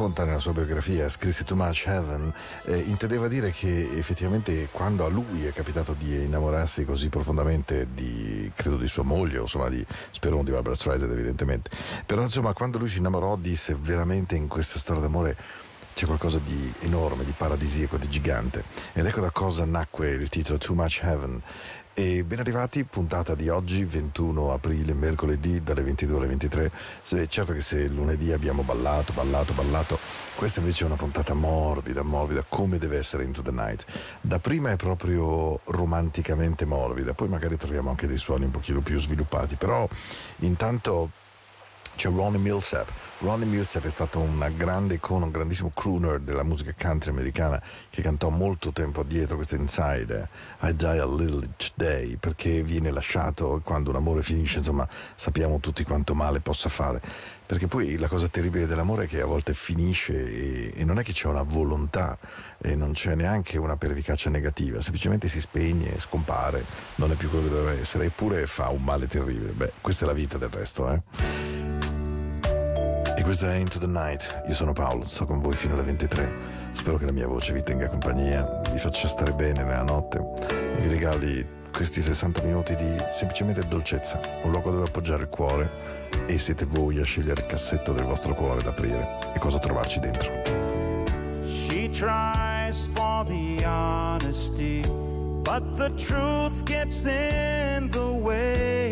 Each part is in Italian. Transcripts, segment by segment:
racconta nella sua biografia scrisse Too Much Heaven eh, intendeva dire che effettivamente quando a lui è capitato di innamorarsi così profondamente di credo di sua moglie insomma di spero di Barbara Streisand evidentemente però insomma quando lui si innamorò disse veramente in questa storia d'amore c'è qualcosa di enorme, di paradisiaco, di gigante. Ed ecco da cosa nacque il titolo Too Much Heaven. E ben arrivati, puntata di oggi, 21 aprile, mercoledì, dalle 22 alle 23. Se, certo che se lunedì abbiamo ballato, ballato, ballato, questa invece è una puntata morbida, morbida, come deve essere Into the Night. Da prima è proprio romanticamente morbida, poi magari troviamo anche dei suoni un pochino più sviluppati, però intanto c'è Ronnie Millsap. Ronnie Millsap è stato una grande icona, un grandissimo crooner della musica country americana che cantò molto tempo addietro questo Inside I Die a Little Each Day perché viene lasciato quando un amore finisce, insomma sappiamo tutti quanto male possa fare. Perché poi la cosa terribile dell'amore è che a volte finisce e, e non è che c'è una volontà e non c'è neanche una pervicacia negativa, semplicemente si spegne, scompare, non è più quello che doveva essere, eppure fa un male terribile. Beh, questa è la vita del resto, eh. E questa è Into the Night. Io sono Paolo, sto con voi fino alle 23. Spero che la mia voce vi tenga compagnia, vi faccia stare bene nella notte vi regali questi 60 minuti di semplicemente dolcezza, un luogo dove appoggiare il cuore e siete voi a scegliere il cassetto del vostro cuore da aprire e cosa trovarci dentro. She tries for the honesty, but the truth gets in the way.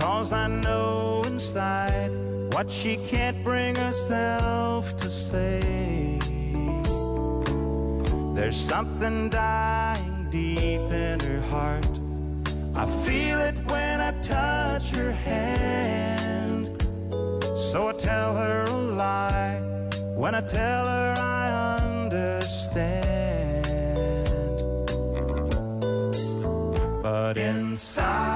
Cause I know inside what she can't bring herself to say. There's something dying deep in her heart. I feel it when I touch her hand. So I tell her a lie when I tell her I understand. But inside,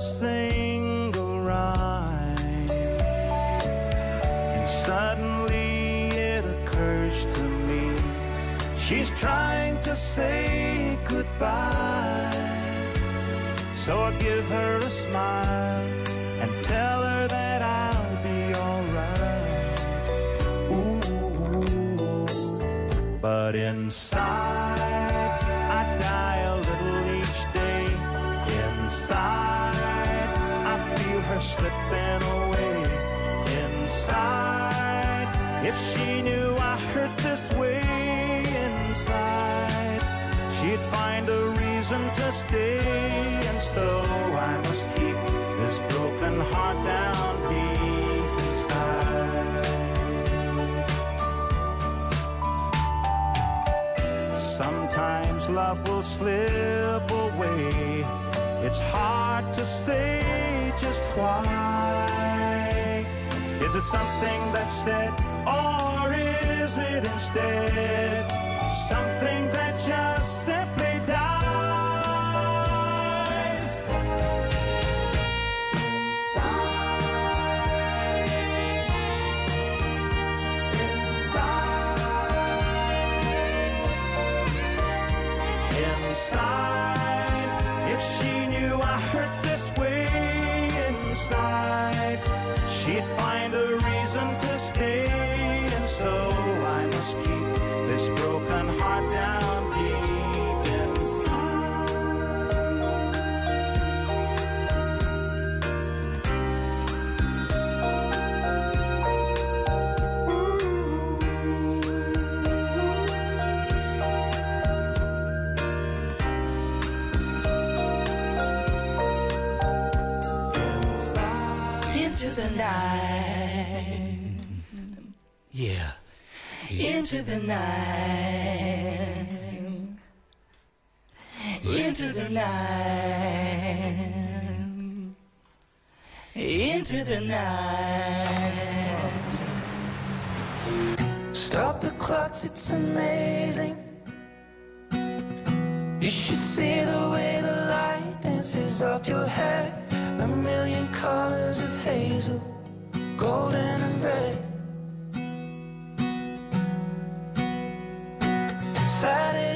single rhyme. And suddenly it occurs to me she's trying to say goodbye. So I give her a smile reason to stay, and so I must keep this broken heart down deep inside. Sometimes love will slip away. It's hard to say just why. Is it something that's said, or is it instead something that just simply the night, into the night, into the night. Stop the clocks, it's amazing. You should see the way the light dances up your hair. A million colors of hazel, golden and red. decided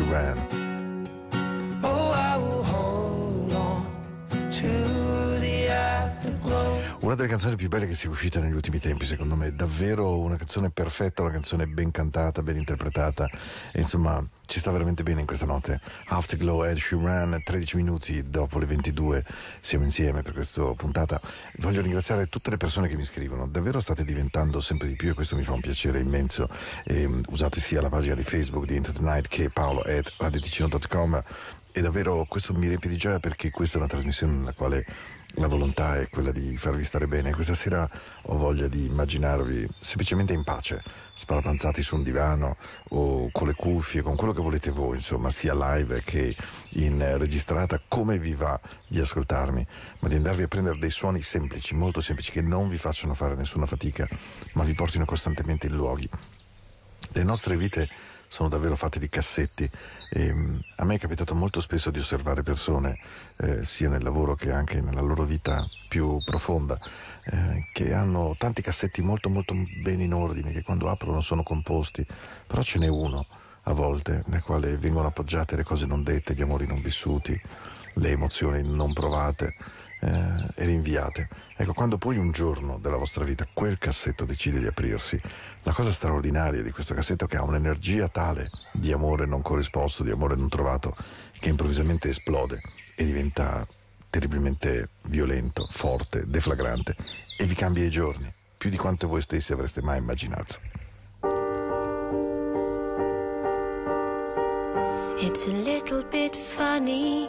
Turan. Una delle canzoni più belle che sia uscita negli ultimi tempi, secondo me, davvero una canzone perfetta, una canzone ben cantata, ben interpretata, e insomma ci sta veramente bene in questa notte. Afterglow, Ed Sheeran, 13 minuti dopo le 22 siamo insieme per questa puntata. Voglio ringraziare tutte le persone che mi scrivono, davvero state diventando sempre di più e questo mi fa un piacere immenso. E, um, usate sia la pagina di Facebook di Into the Night che paolo at radioticino.com e davvero questo mi riempie di gioia perché questa è una trasmissione nella quale la volontà è quella di farvi stare bene. Questa sera ho voglia di immaginarvi semplicemente in pace, sparapanzati su un divano o con le cuffie, con quello che volete voi, insomma, sia live che in registrata, come vi va di ascoltarmi, ma di andarvi a prendere dei suoni semplici, molto semplici, che non vi facciano fare nessuna fatica, ma vi portino costantemente in luoghi. Le nostre vite sono davvero fatte di cassetti. E um, a me è capitato molto spesso di osservare persone, eh, sia nel lavoro che anche nella loro vita più profonda, eh, che hanno tanti cassetti molto molto bene in ordine, che quando aprono sono composti, però ce n'è uno a volte nel quale vengono appoggiate le cose non dette, gli amori non vissuti, le emozioni non provate eh, e rinviate. Ecco, quando poi un giorno della vostra vita quel cassetto decide di aprirsi, la cosa straordinaria di questo cassetto è che ha un'energia tale di amore non corrisposto, di amore non trovato, che improvvisamente esplode e diventa terribilmente violento, forte, deflagrante e vi cambia i giorni, più di quanto voi stessi avreste mai immaginato. It's a little bit funny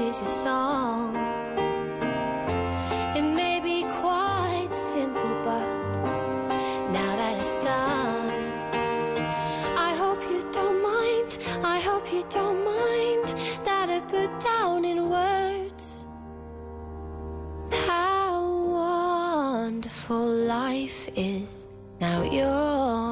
is a song. It may be quite simple, but now that it's done, I hope you don't mind. I hope you don't mind that I put down in words how wonderful life is. Now you're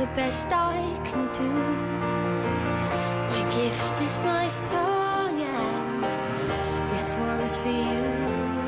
the best I can do. My gift is my song, and this one's for you.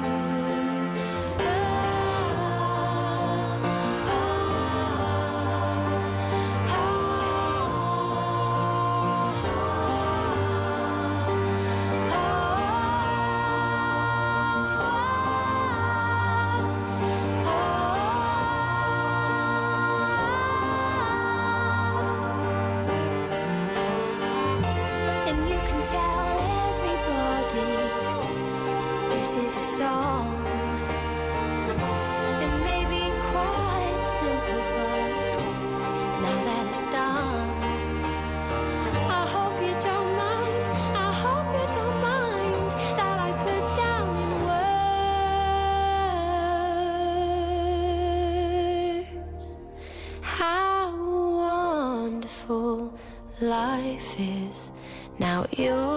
fears. Now you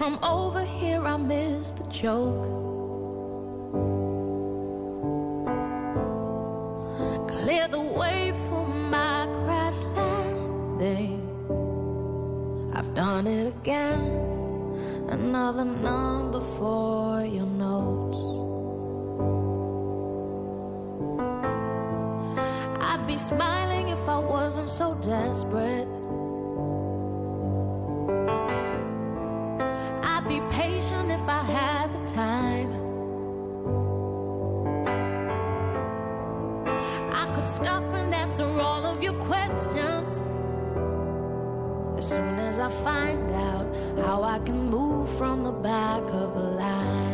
from over here I miss the joke. Clear the way for my crash landing. I've done it again. Another number for your notes. I'd be smiling if I wasn't so desperate. Stop and answer all of your questions. As soon as I find out how I can move from the back of the line,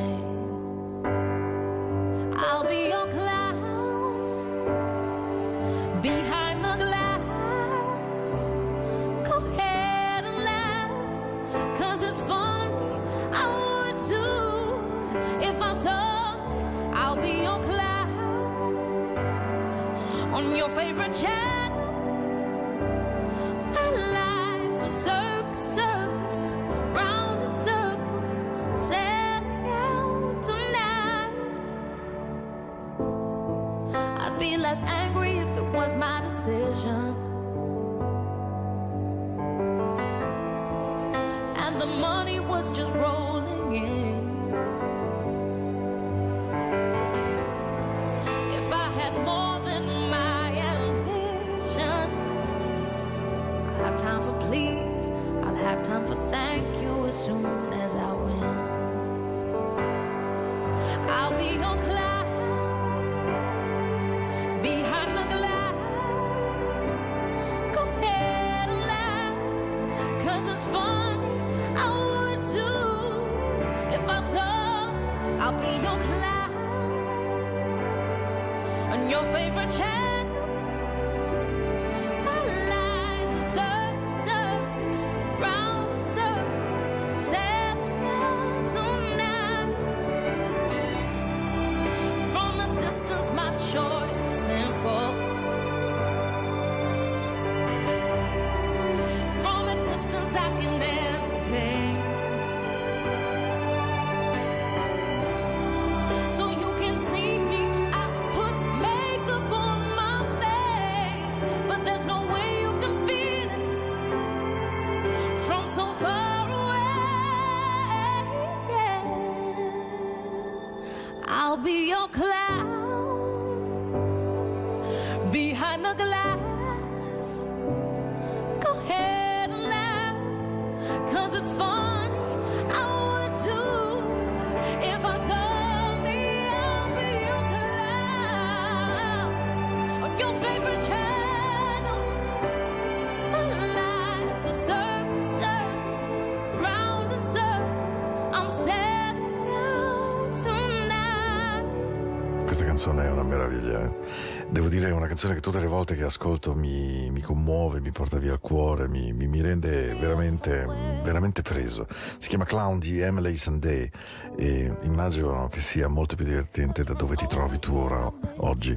Devo dire, è una canzone che tutte le volte che ascolto mi, mi commuove, mi porta via il cuore, mi, mi- mi rende veramente, veramente preso. Si chiama Clown di Emily Sandé e immagino che sia molto più divertente da dove ti trovi tu ora, oggi,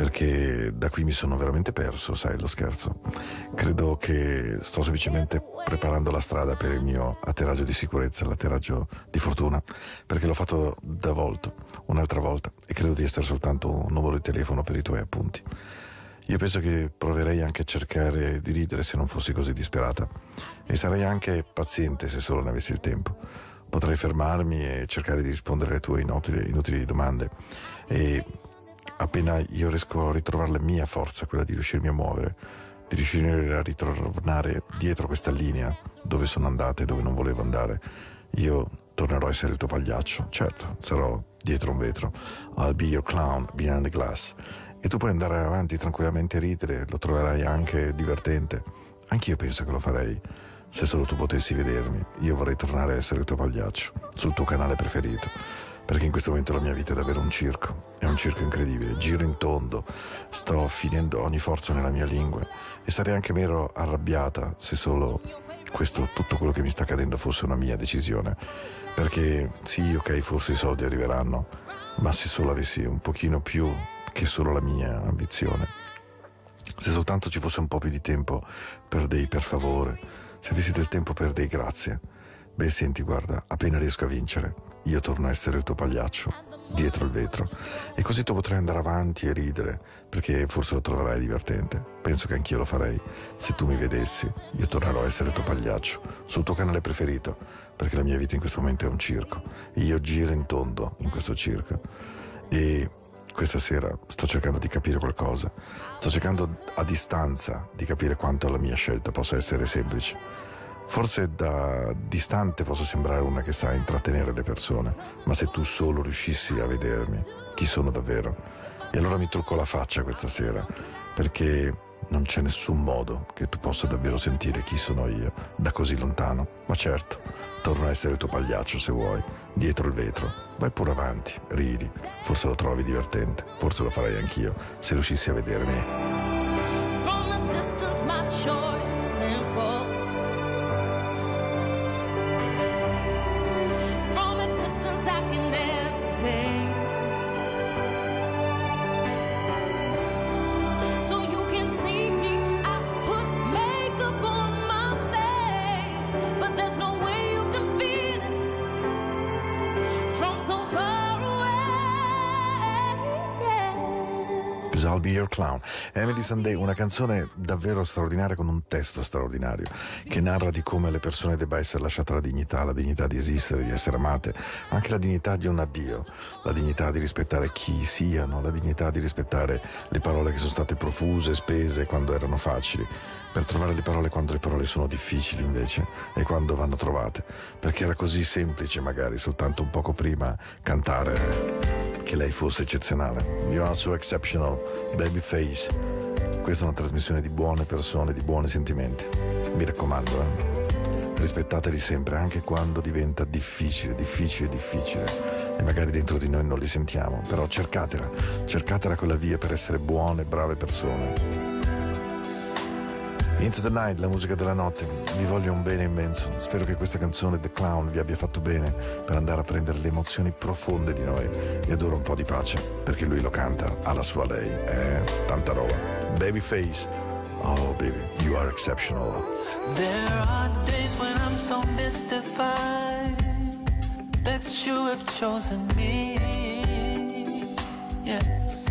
perché da qui mi sono veramente perso, sai, lo scherzo. Credo che sto semplicemente preparando la strada per il mio atterraggio di sicurezza, l'atterraggio di fortuna, perché l'ho fatto da volta, un'altra volta, e credo di essere soltanto un numero di telefono per i tuoi appunti. Io penso che proverei anche a cercare di ridere se non fossi così disperata e sarei anche paziente se solo ne avessi il tempo. Potrei fermarmi e cercare di rispondere alle tue inutili, inutili domande e appena io riesco a ritrovare la mia forza, quella di riuscirmi a muovere, di riuscire a ritornare dietro questa linea dove sono andata e dove non volevo andare, io tornerò a essere il tuo pagliaccio. Certo, sarò dietro un vetro. I'll be your clown behind the glass. E tu puoi andare avanti tranquillamente a ridere, lo troverai anche divertente. Anch'io penso che lo farei. Se solo tu potessi vedermi, io vorrei tornare a essere il tuo pagliaccio, sul tuo canale preferito. Perché in questo momento la mia vita è davvero un circo. È un circo incredibile. Giro in tondo, sto finendo ogni forza nella mia lingua. E sarei anche meno arrabbiata se solo questo, tutto quello che mi sta accadendo fosse una mia decisione. Perché sì, ok, forse i soldi arriveranno, ma se solo avessi un pochino più che solo la mia ambizione. Se soltanto ci fosse un po' più di tempo per dei per favore, se avessi del tempo per dei grazie. Beh, senti, guarda, appena riesco a vincere, io torno a essere il tuo pagliaccio, dietro il vetro, e così tu potrai andare avanti e ridere, perché forse lo troverai divertente. Penso che anch'io lo farei. Se tu mi vedessi, io tornerò a essere il tuo pagliaccio, sul tuo canale preferito, perché la mia vita in questo momento è un circo, io giro in tondo in questo circo. E questa sera sto cercando di capire qualcosa, sto cercando a distanza di capire quanto la mia scelta possa essere semplice. Forse da distante posso sembrare una che sa intrattenere le persone, ma se tu solo riuscissi a vedermi, chi sono davvero? E allora mi trucco la faccia questa sera, perché non c'è nessun modo che tu possa davvero sentire chi sono io da così lontano. Ma certo, torno a essere il tuo pagliaccio se vuoi, dietro il vetro. Vai pure avanti, ridi, forse lo trovi divertente, forse lo farei anch'io se riuscissi a vedermi. From a distance, my choice is simple. Be your clown. Emily Sunday, una canzone davvero straordinaria con un testo straordinario che narra di come alle persone debba essere lasciata la dignità, la dignità di esistere, di essere amate, anche la dignità di un addio, la dignità di rispettare chi siano, la dignità di rispettare le parole che sono state profuse, spese quando erano facili, per trovare le parole quando le parole sono difficili invece e quando vanno trovate, perché era così semplice magari soltanto un poco prima cantare che lei fosse eccezionale. You are so exceptional, babyface. Questa è una trasmissione di buone persone, di buoni sentimenti. Mi raccomando, eh. rispettateli sempre, anche quando diventa difficile, difficile, difficile. E magari dentro di noi non li sentiamo, però cercatela, cercatela quella via per essere buone, brave persone. Into the Night, la musica della notte. Vi voglio un bene immenso. Spero che questa canzone The Clown vi abbia fatto bene per andare a prendere le emozioni profonde di noi. E adoro un po' di pace, perché lui lo canta alla sua lei. Eh, tanta roba. Babyface. Oh baby, you are exceptional. There are days when I'm so mystified that you have chosen me. Yes.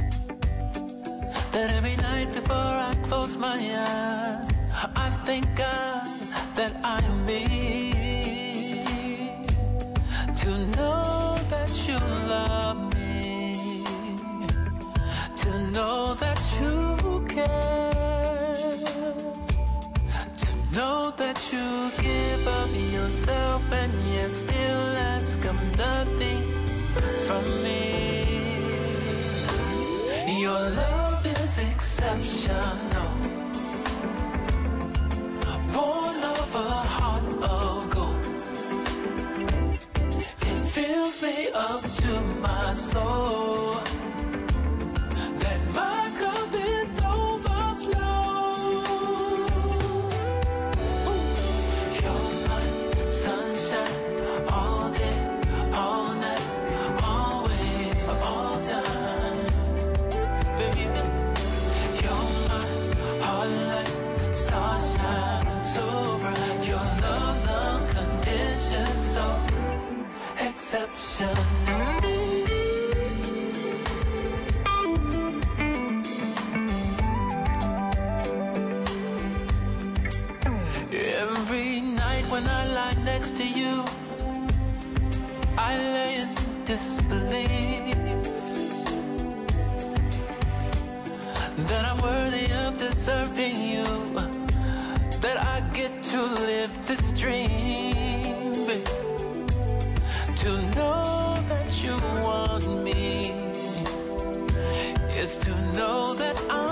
That every night before I close my eyes, God that I am me. To know that you love me, to know that you care. To know that you give up yourself and yet still ask of nothing from me. Your love is exceptional. A heart of gold. It fills me up to my soul. Disbelief that I'm worthy of deserving you, that I get to live this dream. To know that you want me is to know that I'm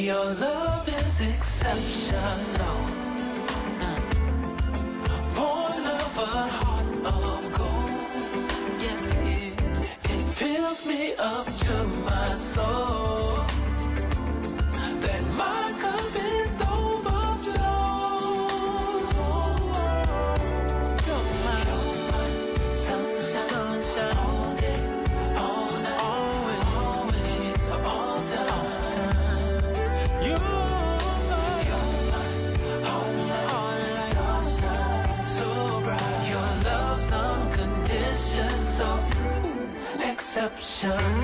Your love is exceptional. Born of a heart of gold. Yes, it, it fills me up to my soul. passion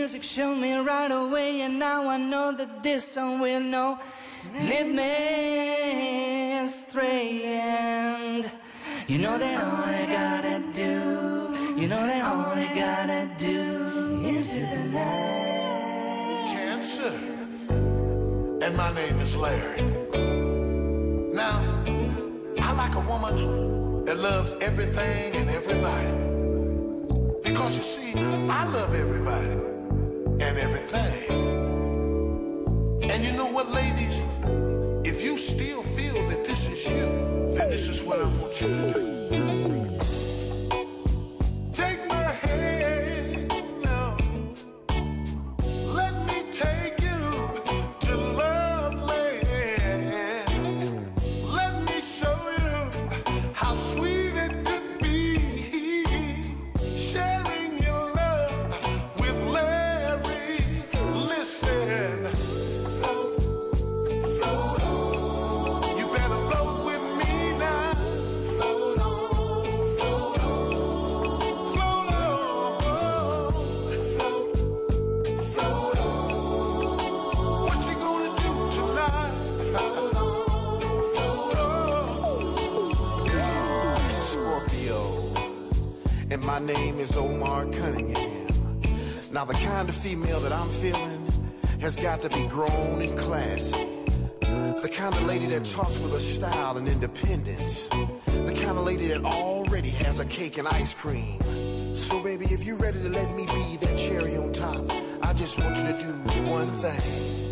music showed me right away, and now I know that this song will know. Lead me astray, and you know that all I gotta do, you know that all I gotta do into the night. Cancer. And my name is Larry. Now, I like a woman that loves everything and everybody. Because you see, I love everybody and everything. And you know what, ladies? If you still feel that this is you, then this is what I want you to do. Now the kind of female that I'm feeling has got to be grown and classy. The kind of lady that talks with a style and independence. The kind of lady that already has a cake and ice cream. So baby, if you're ready to let me be that cherry on top, I just want you to do one thing.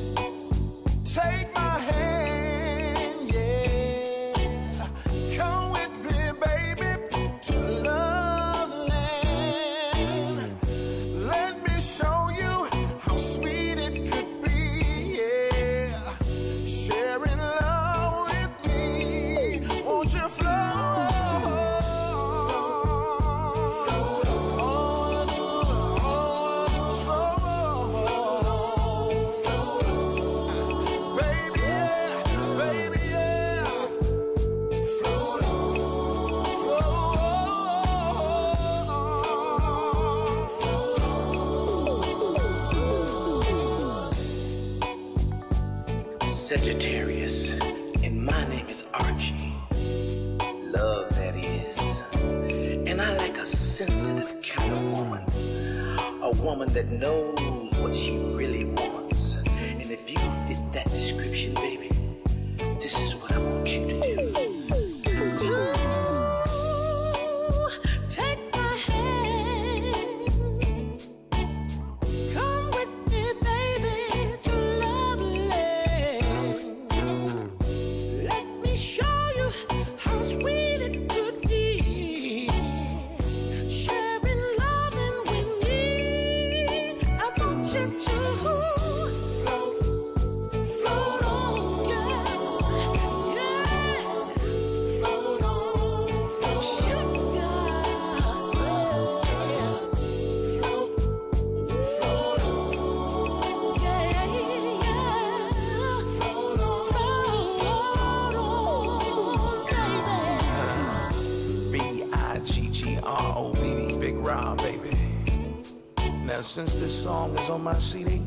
Song is on my CD,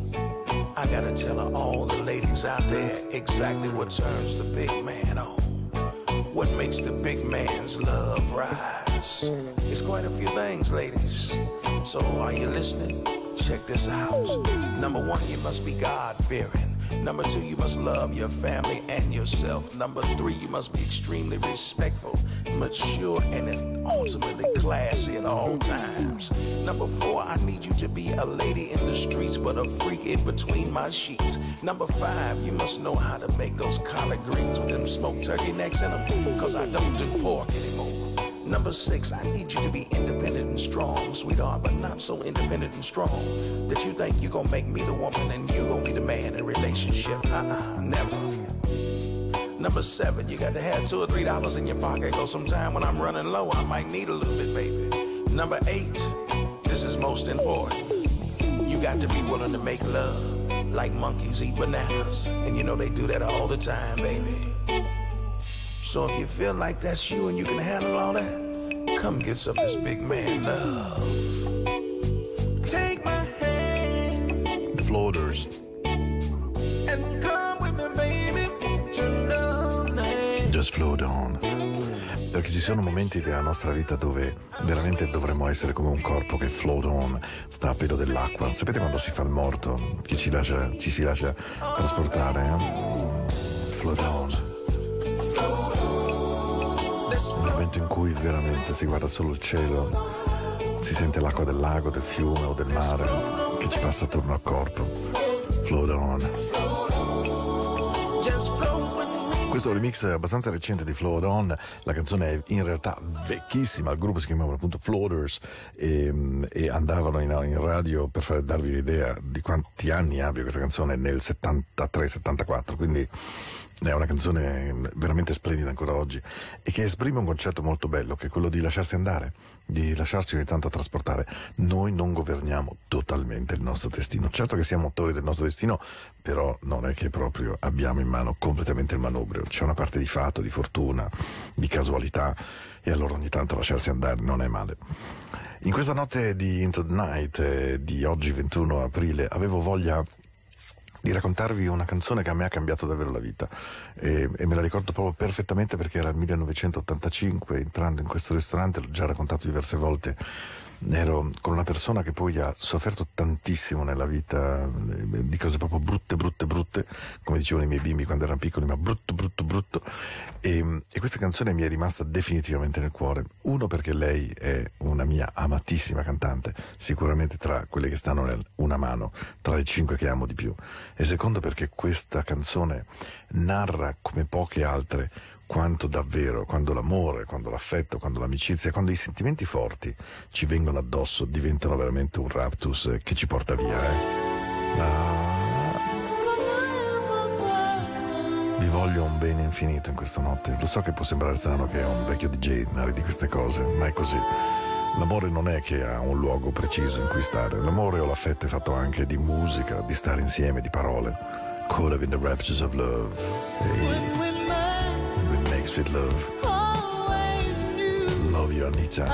I gotta tell all the ladies out there exactly what turns the big man on. What makes the big man's love rise? It's quite a few things, ladies. So, are you listening? Check this out. Number one, you must be God fearing. Number two, you must love your family and yourself. Number three, you must be extremely respectful, mature, and ultimately classy at all times. Number four, I need you to be a lady in the streets, but a freak in between my sheets. Number five, you must know how to make those collard greens with them smoked turkey necks in them, cause I don't do pork anymore. Number six, I need you to be independent and strong, sweetheart, but not so independent and strong that you think you're gonna make me the woman and you gonna be the man in relationship. Uh-uh, never. Number seven, you got to have two or three dollars in your pocket, cause sometime when I'm running low, I might need a little bit, baby. Number eight, this is most important. You got to be willing to make love like monkeys eat bananas. And you know they do that all the time, baby. So if you feel like that's you and you can handle all that, come get some of this big man love. Take my hand The Floaters. Just float on. Perché ci sono momenti della nostra vita dove veramente dovremmo essere come un corpo che float on, sta a pelo dell'acqua. Sapete quando si fa il morto, che ci, lascia- ci si lascia trasportare? eh? Float on. Il momento in cui veramente si guarda solo il cielo, si sente l'acqua del lago, del fiume o del mare che ci passa attorno al corpo. Float on. Questo remix abbastanza recente di Float On, la canzone è in realtà vecchissima, il gruppo si chiamava appunto Floaters e, e andavano in, in radio per far, darvi un'idea di quanti anni abbia questa canzone nel 73-74, quindi è una canzone veramente splendida ancora oggi e che esprime un concetto molto bello che è quello di lasciarsi andare, di lasciarsi ogni tanto trasportare. Noi non governiamo totalmente il nostro destino. Certo che siamo autori del nostro destino, però non è che proprio abbiamo in mano completamente il manubrio. C'è una parte di fatto, di fortuna, di casualità e allora ogni tanto lasciarsi andare non è male. In questa notte di Into the Night eh, di oggi 21 aprile avevo voglia di raccontarvi una canzone che a me ha cambiato davvero la vita. E, e me la ricordo proprio perfettamente perché era il 1985 entrando in questo ristorante, l'ho già raccontato diverse volte ero con una persona che poi ha sofferto tantissimo nella vita eh, di cose proprio brutte, brutte, brutte, come dicevano i miei bimbi quando erano piccoli, ma brutto, brutto, brutto. E, e questa canzone mi è rimasta definitivamente nel cuore. Uno perché lei è una mia amatissima cantante, sicuramente tra quelle che stanno nel una mano, tra le cinque che amo di più. E secondo perché questa canzone narra come poche altre quanto davvero, quando l'amore, quando l'affetto, quando l'amicizia, quando i sentimenti forti ci vengono addosso, diventano veramente un raptus eh, che ci porta via. Eh. Ah. Vi voglio un bene infinito in questa notte. Lo so che può sembrare strano che è un vecchio DJ narri di queste cose, ma è così. L'amore non è che ha un luogo preciso in cui stare. L'amore o l'affetto è fatto anche di musica, di stare insieme, di parole. Caught up in the raptures of love. Hey. Make love. Always knew Love you, Anita.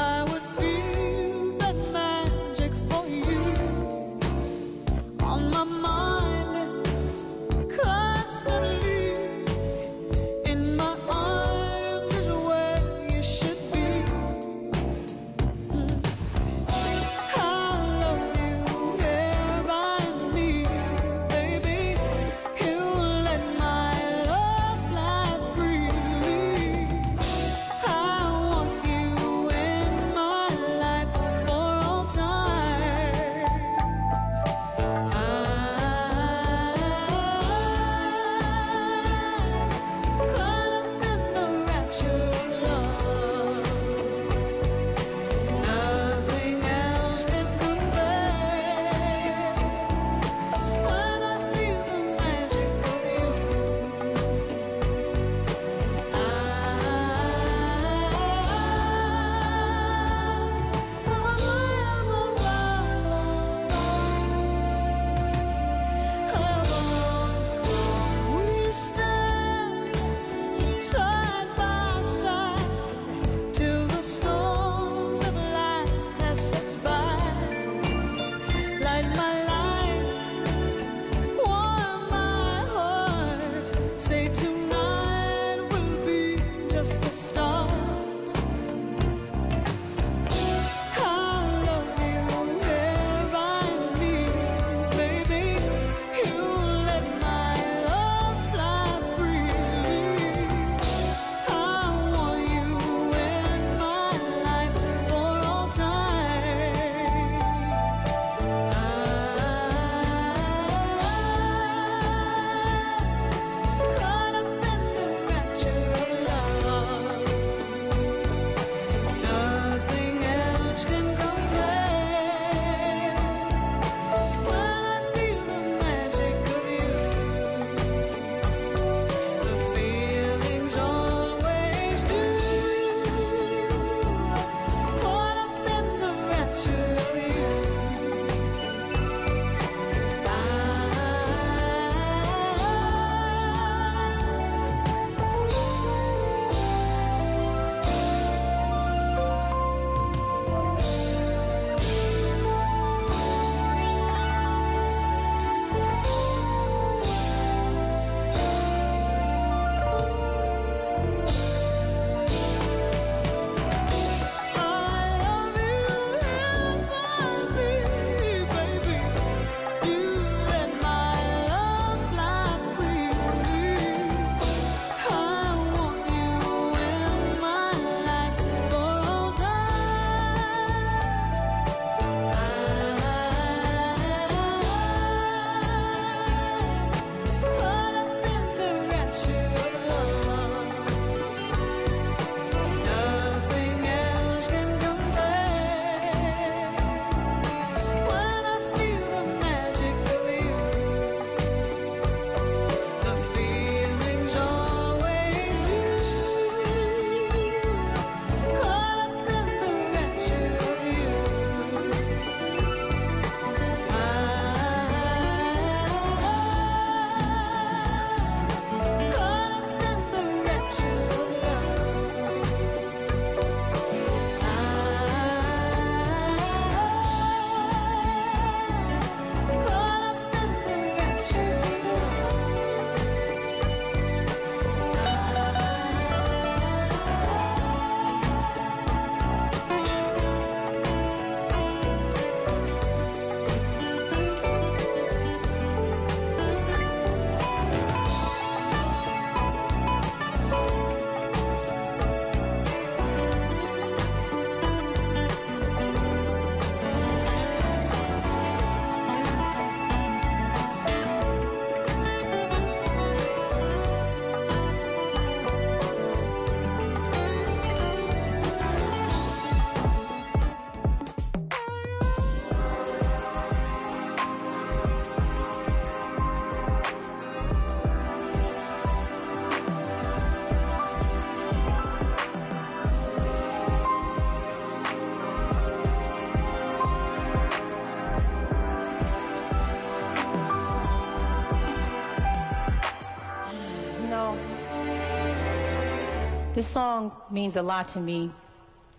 This song means a lot to me.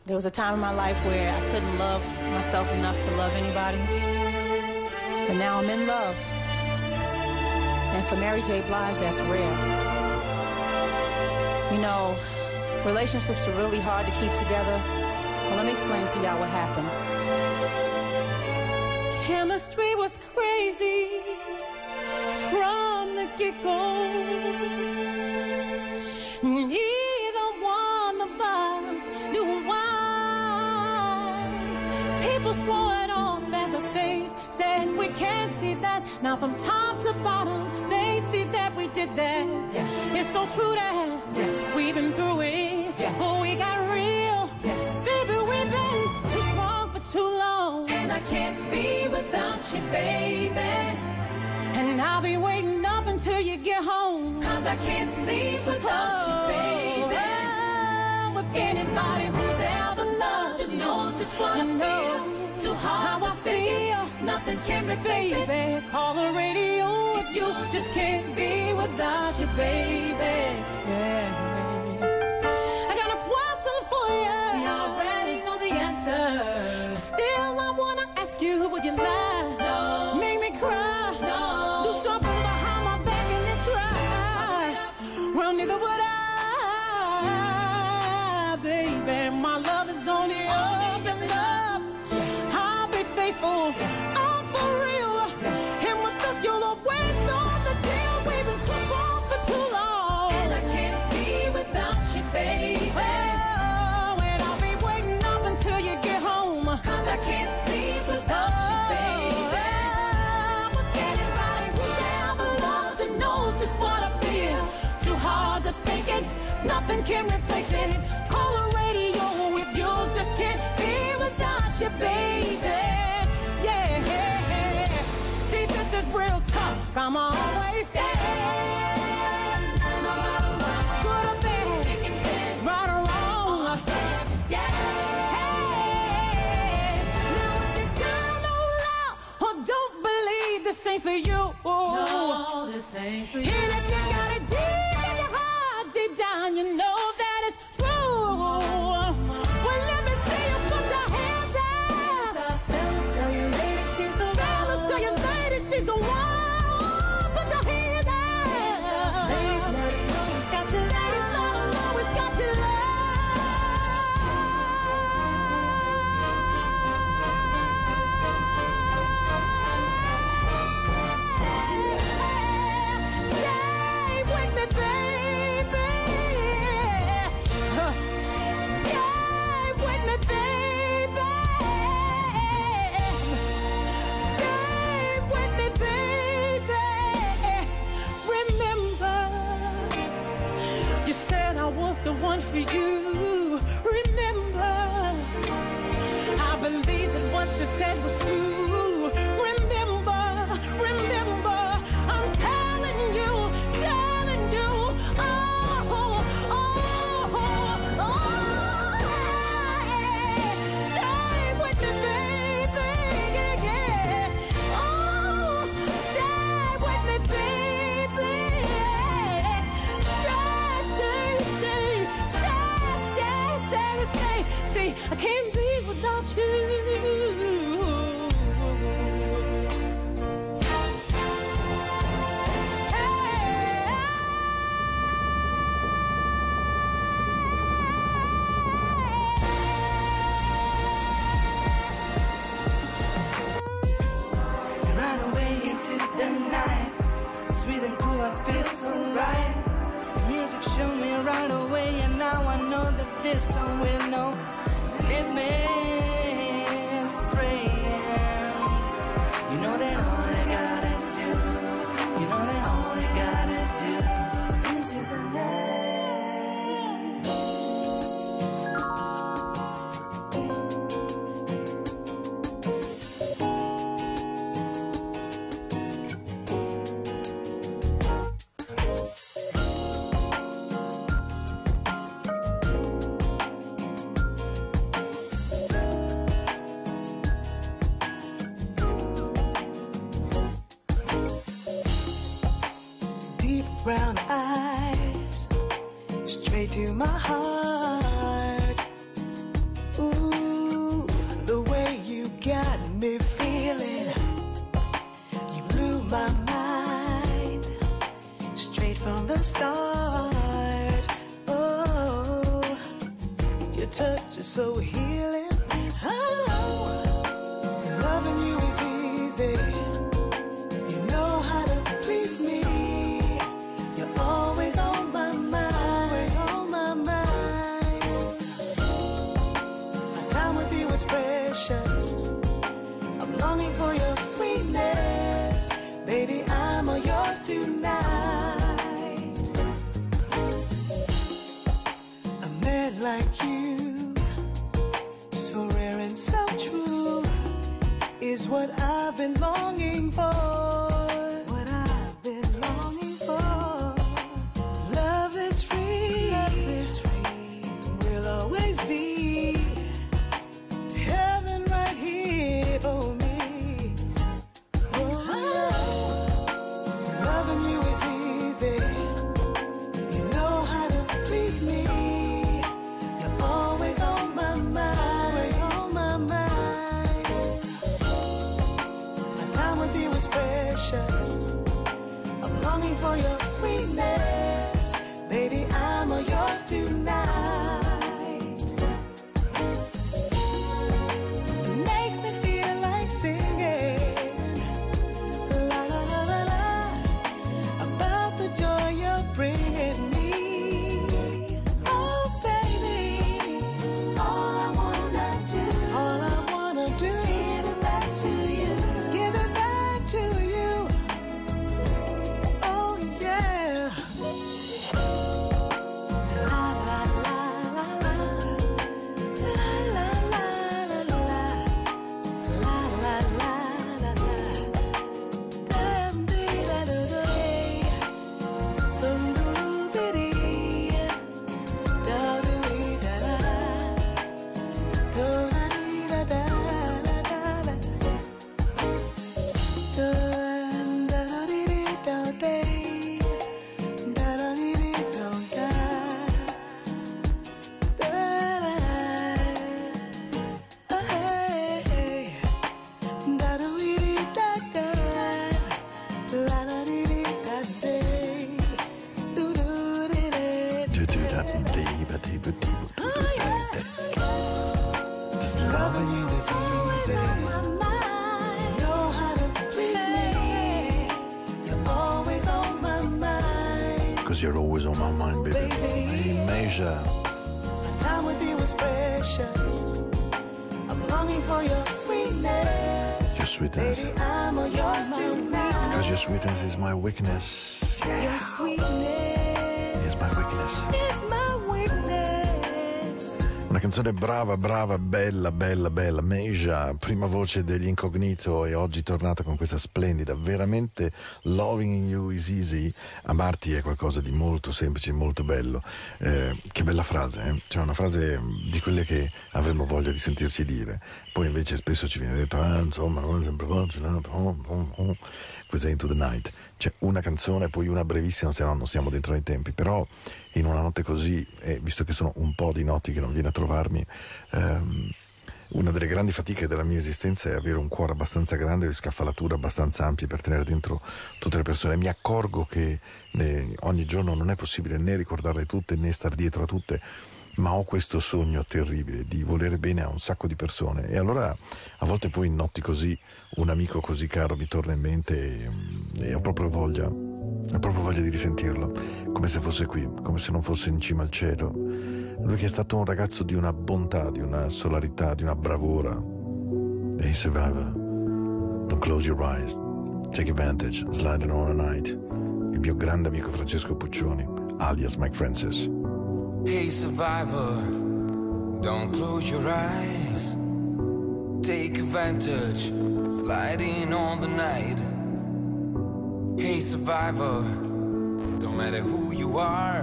There was a time in my life where I couldn't love myself enough to love anybody. But now I'm in love. And for Mary J. Blige, that's rare. You know, relationships are really hard to keep together. Well, let me explain to y'all what happened. Chemistry was crazy from the get go. People swore it off as a phase, said we can't see that. Now from top to bottom, they see that we did that. Yeah. It's so true that we've been through it, but we got real. Baby, we've been too strong for too long, and I can't be without you, baby. And I'll be waiting up until you get home. Cause I can't sleep without you, baby. Oh, With anybody who's ever loved you, know just what I feel. Hard how I feel. Nothing can replace it. Call the radio if you just can't be without you, baby. Yeah. I got a question for you. See, I already know the answer. Still, I wanna ask you, would you lie? No. Make me cry? No. Do something behind my back and then try? Well, neither would I, Faithful. I'm for real. And with us, you'll always know the deal. We've been too wrong for too long. And I can't be without you, baby. Oh, and I'll be waiting up until you get home. Cause I can't sleep without you, baby. Anybody who's ever loved you knows just what I feel. Too hard to fake it, nothing can ain't for you. No, this ain't for you. And if you got it deep you. Remember, I believe that what you said was true. My mind straight from the start. Oh, your touch is so healing. What I've been longing sweetness is my weakness. Your sweetness Is my weakness. is my weakness. Una canzone brava, brava, bella, bella, bella. Meja, prima voce degli Incognito e oggi tornata con questa splendida. Veramente loving you is easy. Amarti è qualcosa di molto semplice, molto bello. Eh, che bella frase, eh? Cioè una frase di quelle che avremmo voglia di sentirci dire. Poi invece spesso ci viene detto, ah, insomma, non è sempre facile. oh, oh, oh. Into the Night. C'è una canzone, poi una brevissima, se no non siamo dentro nei tempi. Però in una notte così, e visto che sono un po' di notti che non viene a trovarmi, ehm, una delle grandi fatiche della mia esistenza è avere un cuore abbastanza grande e scaffalature abbastanza ampie per tenere dentro tutte le persone. Mi accorgo che eh, ogni giorno non è possibile né ricordarle tutte né star dietro a tutte, ma ho questo sogno terribile di volere bene a un sacco di persone. E allora a volte poi in notti così un amico così caro mi torna in mente e, e ho proprio voglia. Ho proprio voglia di risentirlo, come se fosse qui, come se non fosse in cima al cielo. Lui che è stato un ragazzo di una bontà, di una solarità, di una bravura. Hey survivor, don't close your eyes, take advantage, sliding on a night. Il mio grande amico Francesco Puccioni, alias Mike Francis. Hey survivor, don't close your eyes. Take advantage, sliding on the night. Hey survivor, don't matter who you are.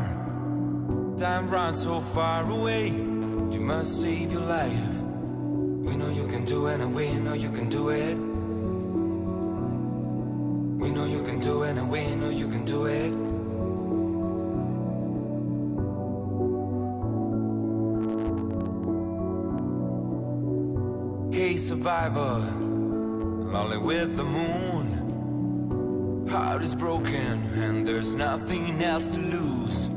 Time runs so far away, you must save your life. We know you can do it, and we know you can do it. We know you can do it, and we know you can do it. Survivor, lonely with the moon. Heart is broken and there's nothing else to lose.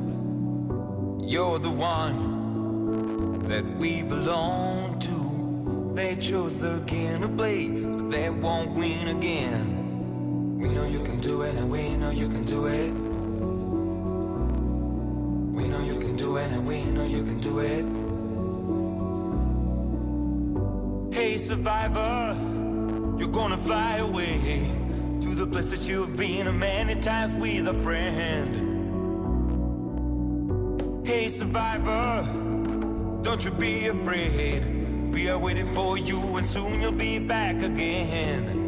You're the one that we belong to. They chose the game to play, but they won't win again. We know you can do it, and we know you can do it. We know you can do it, and we know you can do it. Hey, survivor, you're gonna fly away to the places you've been many times with a friend. Hey, survivor, don't you be afraid. We are waiting for you, and soon you'll be back again.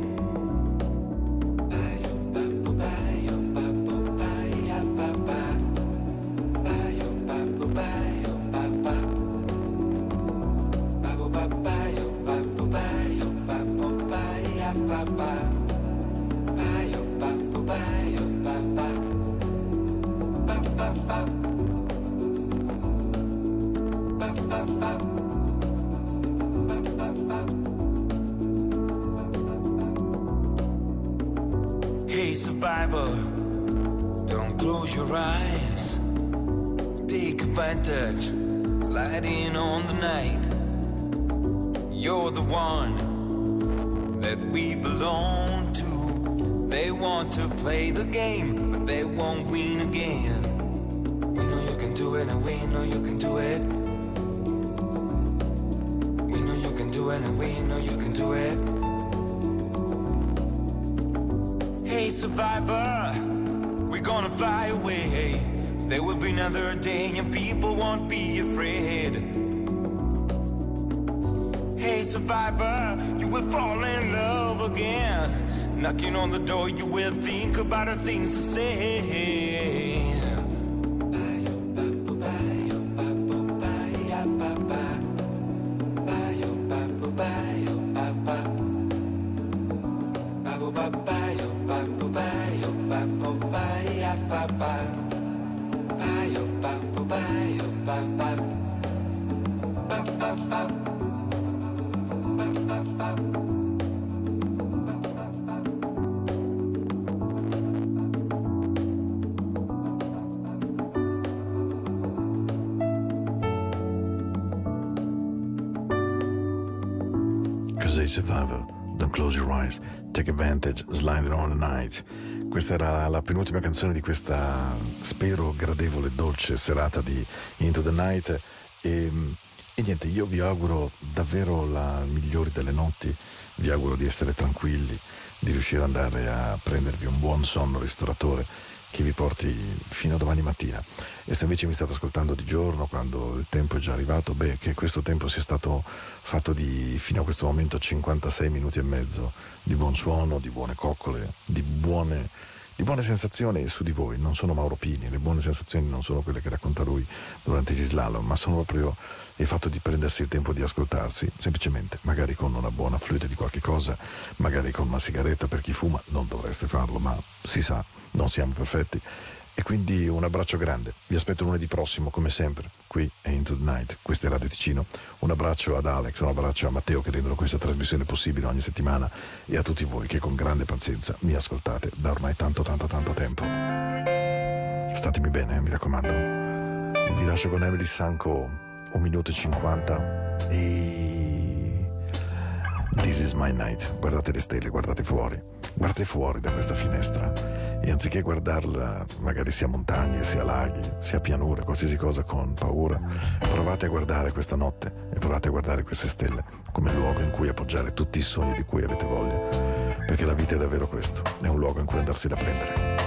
Cos'è Survivor? Don't close your eyes, take advantage, sliding on the night. Questa era la penultima canzone di questa, spero, gradevole e dolce serata di Into the Night. E, e niente, io vi auguro davvero la migliore delle notti, vi auguro di essere tranquilli, di riuscire ad andare a prendervi un buon sonno ristoratore che vi porti fino a domani mattina. E se invece mi state ascoltando di giorno, quando il tempo è già arrivato, beh, che questo tempo sia stato fatto di, fino a questo momento, 56 minuti e mezzo di buon suono, di buone coccole, di buone, di buone sensazioni su di voi. Non sono Mauro Pini, le buone sensazioni non sono quelle che racconta lui durante gli slalom, ma sono proprio il fatto di prendersi il tempo di ascoltarsi, semplicemente, magari con una buona flute di qualche cosa, magari con una sigaretta per chi fuma, non dovreste farlo, ma si sa, non siamo perfetti. E quindi un abbraccio grande, vi aspetto lunedì prossimo come sempre, qui è Into the Night, questo è Radio Ticino, un abbraccio ad Alex, un abbraccio a Matteo che rendono questa trasmissione possibile ogni settimana e a tutti voi che con grande pazienza mi ascoltate da ormai tanto tanto tanto tempo. Statemi bene, eh, mi raccomando. Vi lascio con Emily Sanco un minuto e 50 e This is my night. Guardate le stelle, guardate fuori. Guardate fuori da questa finestra e anziché guardarla, magari sia montagne, sia laghi, sia pianure, qualsiasi cosa con paura, provate a guardare questa notte e provate a guardare queste stelle come luogo in cui appoggiare tutti i sogni di cui avete voglia. Perché la vita è davvero questo, è un luogo in cui andarsela a prendere.